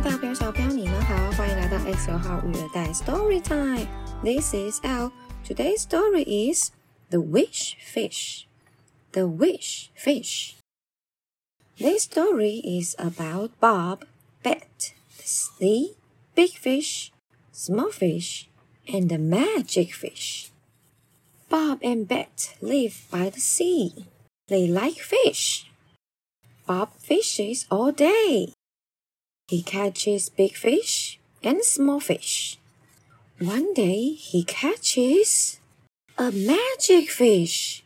大朋友、小朋友，你们好，欢迎来到 X 号育儿袋 Story Time。This is L. Today's story is The Wish Fish. The Wish Fish. This story is about Bob, Bet, the sea, big fish, small fish, and the magic fish. Bob and Bet live by the sea. They like fish. Bob fishes all day. He catches big fish and small fish. One day he catches a magic fish.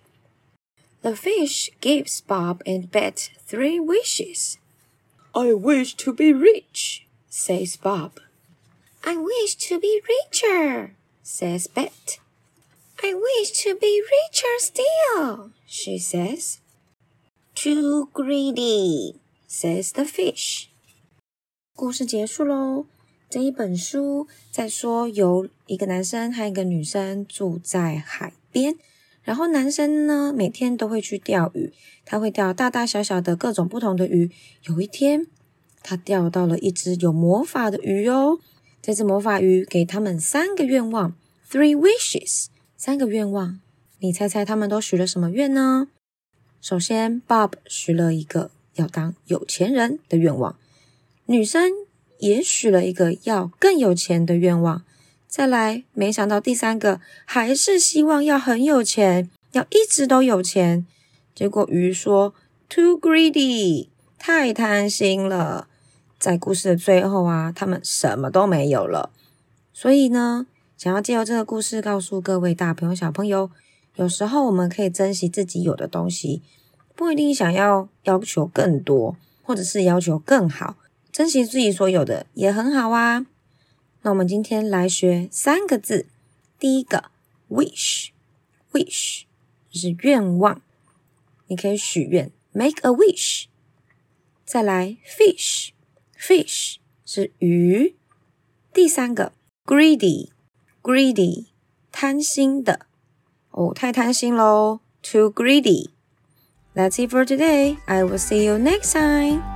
The fish gives Bob and Bet three wishes. I wish to be rich, says Bob. I wish to be richer, says Bet. I wish to be richer still, she says. Too greedy, says the fish. 故事结束喽。这一本书在说，有一个男生和一个女生住在海边，然后男生呢每天都会去钓鱼，他会钓大大小小的各种不同的鱼。有一天，他钓到了一只有魔法的鱼哦。这只魔法鱼给他们三个愿望，three wishes，三个愿望。你猜猜他们都许了什么愿呢？首先，Bob 许了一个要当有钱人的愿望。女生也许了一个要更有钱的愿望，再来，没想到第三个还是希望要很有钱，要一直都有钱。结果鱼说：“Too greedy，太贪心了。”在故事的最后啊，他们什么都没有了。所以呢，想要借由这个故事告诉各位大朋友、小朋友，有时候我们可以珍惜自己有的东西，不一定想要要求更多，或者是要求更好。珍惜自己所有的也很好啊。那我们今天来学三个字。第一个，wish，wish 是愿望，你可以许愿，make a wish。再来，fish，fish 是鱼。第三个，greedy，greedy 贪心的，哦，太贪心喽，too greedy。That's it for today. I will see you next time.